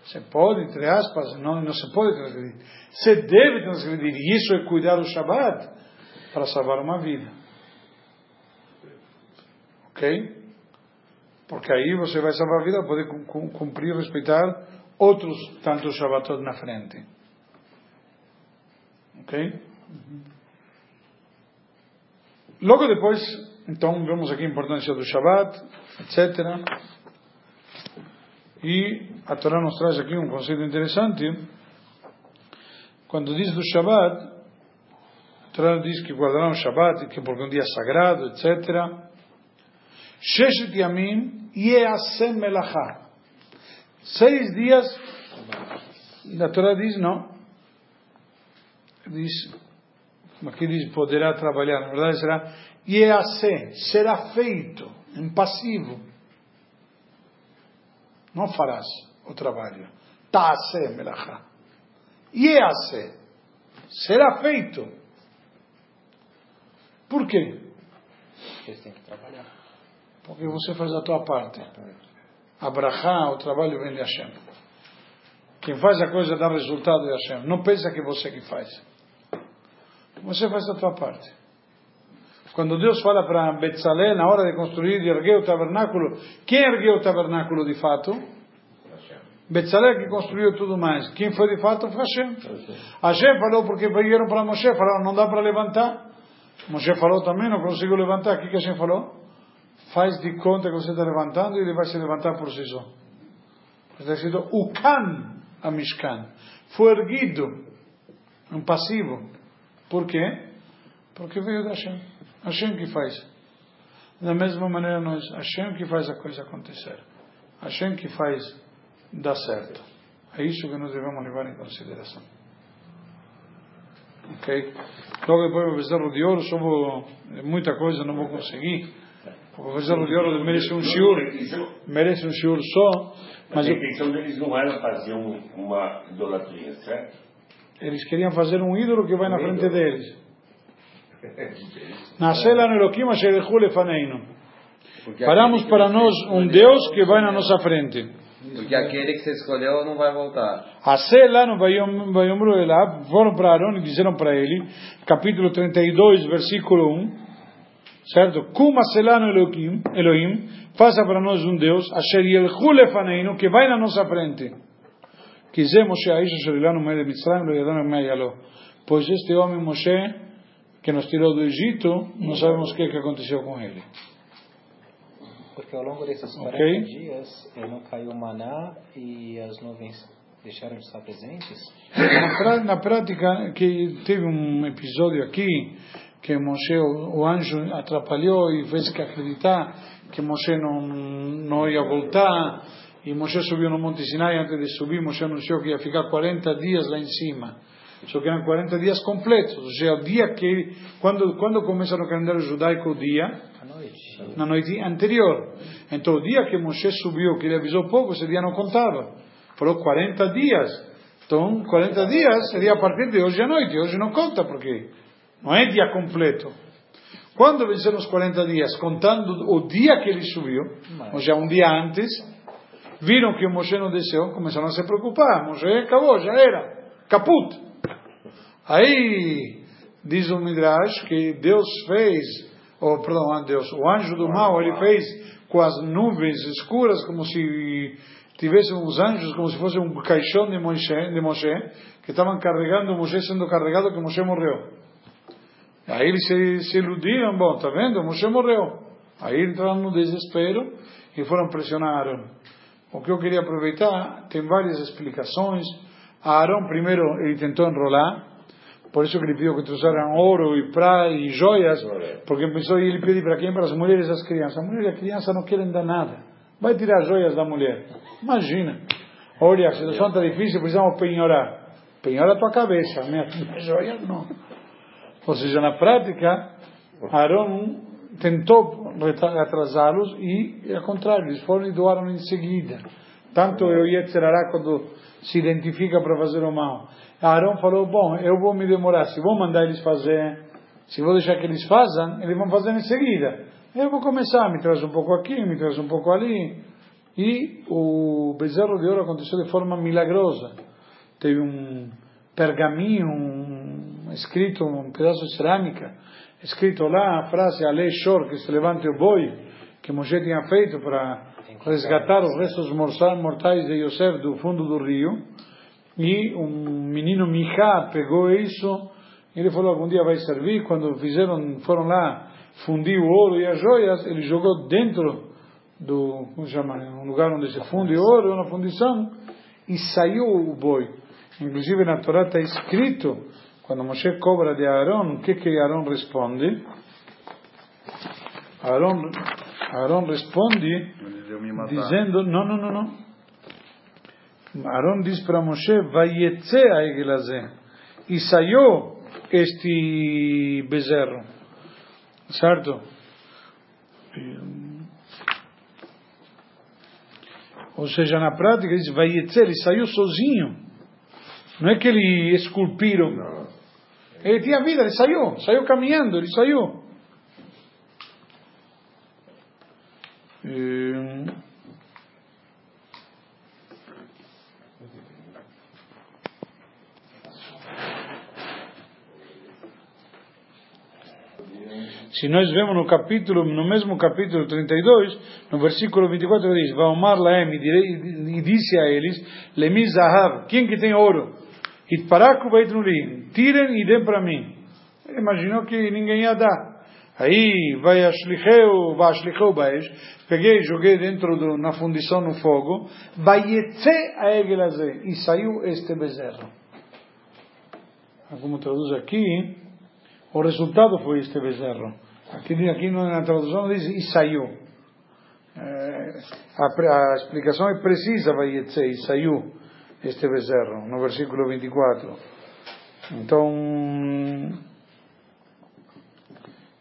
[SPEAKER 1] Se pode, entre aspas, não, não se pode transgredir. Se deve transgredir. E isso é cuidar o Shabat para salvar uma vida. Ok? Porque aí você vai salvar a vida, poder cumprir respeitar outros tantos Shabbatot na frente. Ok? Logo depois, então, vemos aqui a importância do Shabbat, etc. E a Torá nos traz aqui um conceito interessante. Quando diz do Shabat, a Torá diz que guardarão o Shabat, que porque é um dia sagrado, etc. Sheshet Yamim Yeasem Melachá. Seis dias, a Torá diz não. Diz, aqui diz poderá trabalhar, na verdade será Yeasem, será feito, impassivo não farás o trabalho. Ta'ase melacha. Yease. Será feito. Por quê?
[SPEAKER 6] Porque tem que trabalhar.
[SPEAKER 1] Porque você faz a tua parte. Abrahá, o trabalho vem de Hashem. Quem faz a coisa dá resultado de Hashem. Não pensa que você que faz. Você faz a tua parte. Quando Deus fala para Betzalel, na hora de construir e erguer o tabernáculo, quem ergueu o tabernáculo de fato? Betzalel que construiu tudo mais. Quem foi de fato foi Hashem. Hashem falou porque vieram para Moshe, falaram não dá para levantar. Moshe falou também, não conseguiu levantar. O que, que Hashem falou? Faz de conta que você está levantando e ele vai se levantar por si só. Está escrito Ukan a Mishkan. Foi erguido, um passivo. Por quê? Porque veio da Hashem. Hashem que faz. Da mesma maneira nós, Hashem que faz a coisa acontecer. Hashem que faz dar certo. É isso que nós devemos levar em consideração. Ok? Logo depois o bezerro de ouro, vou, é muita coisa, não vou conseguir. O bezerro de ouro merece um shiur, merece um shiur só, mas
[SPEAKER 3] Mas a intenção deles não era fazer um- uma idolatria, certo?
[SPEAKER 1] eles queriam fazer um ídolo que vai na frente deles. Nascela no Elohim asher elchu lefaneinu.
[SPEAKER 4] Porque
[SPEAKER 1] Paramos para nós um Deus que vai na nossa frente.
[SPEAKER 4] Porque aquele que você escolheu não vai voltar.
[SPEAKER 1] Lá no Vayom- Vayomru Elab, foram para Arão e disseram para ele, capítulo 32, versículo 1, certo? Kuma selano Elohim, Elohim, faça para nós um Deus, asher yelchu lefaneinu, que vai na nossa frente. Quiser Moshe Aish asher ilá no meio de Mitzrayim, lo ayaló. Pois este homem Moshe, que nos tirou do Egito, não sabemos o que, que aconteceu com ele.
[SPEAKER 6] Porque ao longo desses 40
[SPEAKER 1] Ok.
[SPEAKER 6] dias não caiu maná e as nuvens deixaram de estar presentes.
[SPEAKER 1] Na, na prática, que teve um episódio aqui que Moshe, o, o anjo atrapalhou e fez que acreditar que Moshe não, não ia voltar. E Moshe subiu no Monte Sinai. Antes de subir, Moshe anunciou que ia ficar 40 dias lá em cima. Só que eram 40 dias completos. Ou seja, o dia que. Quando, quando começa no calendário judaico o dia?
[SPEAKER 6] Noite.
[SPEAKER 1] na noite anterior. Então, o dia que Moshe subiu, que ele avisou o povo, esse dia não contava. Falou 40 dias. Então, 40 dias seria a partir de hoje à noite. Hoje não conta, porque não é dia completo. Quando venceram os 40 dias, contando o dia que ele subiu, ou seja, um dia antes, viram que o Moshe não desceu, começaram a se preocupar. Moshe acabou, já era. Caput. Aí, diz o Midrash que Deus fez, ou perdão, ah, Deus, o anjo do mal, ele fez com as nuvens escuras, como se tivessem os anjos, como se fosse um caixão de Moshe, de Moshe que estavam carregando Moshe sendo carregado, que Moshe morreu. Aí eles se, se iludiram, bom, tá vendo? Moshe morreu. Aí entraram no desespero e foram pressionar Arão. O que eu queria aproveitar, tem várias explicações. A Arão, primeiro, ele tentou enrolar, por isso que ele pediu que trouxeram ouro e prata e joias, porque pensou, e ele pediu para quem? Para as mulheres e as crianças. A mulher e a criança não querem dar nada. Vai tirar as joias da mulher. Imagina. Olha, a situação está difícil, precisamos penhorar. Penhora a tua cabeça, minha, minha joia não. Ou seja, na prática, Arão tentou atrasá-los e, ao contrário, eles foram e doaram em seguida. Tanto o Yetzerará, quando se identifica para fazer o mal. Arão falou, bom, eu vou me demorar, se vou mandar eles fazer, se vou deixar que eles façam, eles vão fazer em seguida. Eu vou começar, me traz um pouco aqui, me traz um pouco ali. E o bezerro de ouro aconteceu de forma milagrosa. Teve um pergaminho um, escrito, um pedaço de cerâmica, escrito lá a frase Ale Shor, que se levante o boi, que Moshe tinha feito para resgatar os restos mortais de Yosef do fundo do rio. E um menino Mijá pegou isso, e ele falou: algum dia vai servir. Quando fizeram, foram lá fundir o ouro e as joias, ele jogou dentro do, como chama, um lugar onde se funde ouro, na fundição, e saiu o boi. Inclusive na Torá está escrito, quando Moshe cobra de Aaron, o que que Aaron responde? Aaron, Aaron responde dizendo, não, não, não, não. Aaron diz para Moshe, Vayetze a Egelazé. E saiu este bezerro. Certo? Ou seja, na prática diz, Vayetze, ele saiu sozinho. Não é que ele esculpiram. Ele tinha vida, ele saiu. Saiu caminhando, ele saiu. Eh, Se nós vemos no capítulo, no mesmo capítulo 32, no versículo 24 diz: Vaomar laem e e disse a eles: Lemi zahav, quem que tem ouro? Itparaku vaitnulim, tirem e dêem para mim. Ele imaginou que ninguém ia dar. Aí vai ashlicheu, vai ashlicheu baesh, peguei, joguei dentro do, na fundição no fogo, vaietze a egelazé, e saiu este bezerro. Como traduz aqui, o resultado foi este bezerro. Aqui, aqui na tradução diz e saiu. Eh, a, a explicação é precisa, vai e saiu este bezerro, no versículo 24. Então,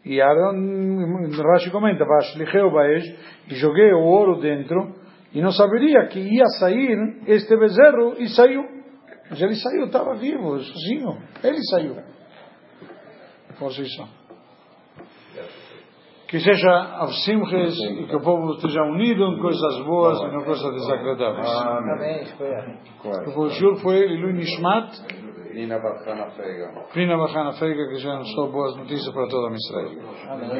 [SPEAKER 1] e Aaron, Rashi comenta, Vashlicheu Baesh, e joguei o ouro dentro, e não saberia que ia sair este bezerro, e saiu. Mas ele saiu, estava vivo, sozinho. Ele saiu. Fosse isso. Que seja Avsimches e que o povo esteja unido em coisas boas e não coisas desagradáveis.
[SPEAKER 6] Amém.
[SPEAKER 1] Porque o Jur foi ele, Lui Nishmat,
[SPEAKER 4] Nina bacana pega.
[SPEAKER 1] Prina Bachana Feiga, que já nos deu boas notícias para toda a Israel.
[SPEAKER 6] Amém.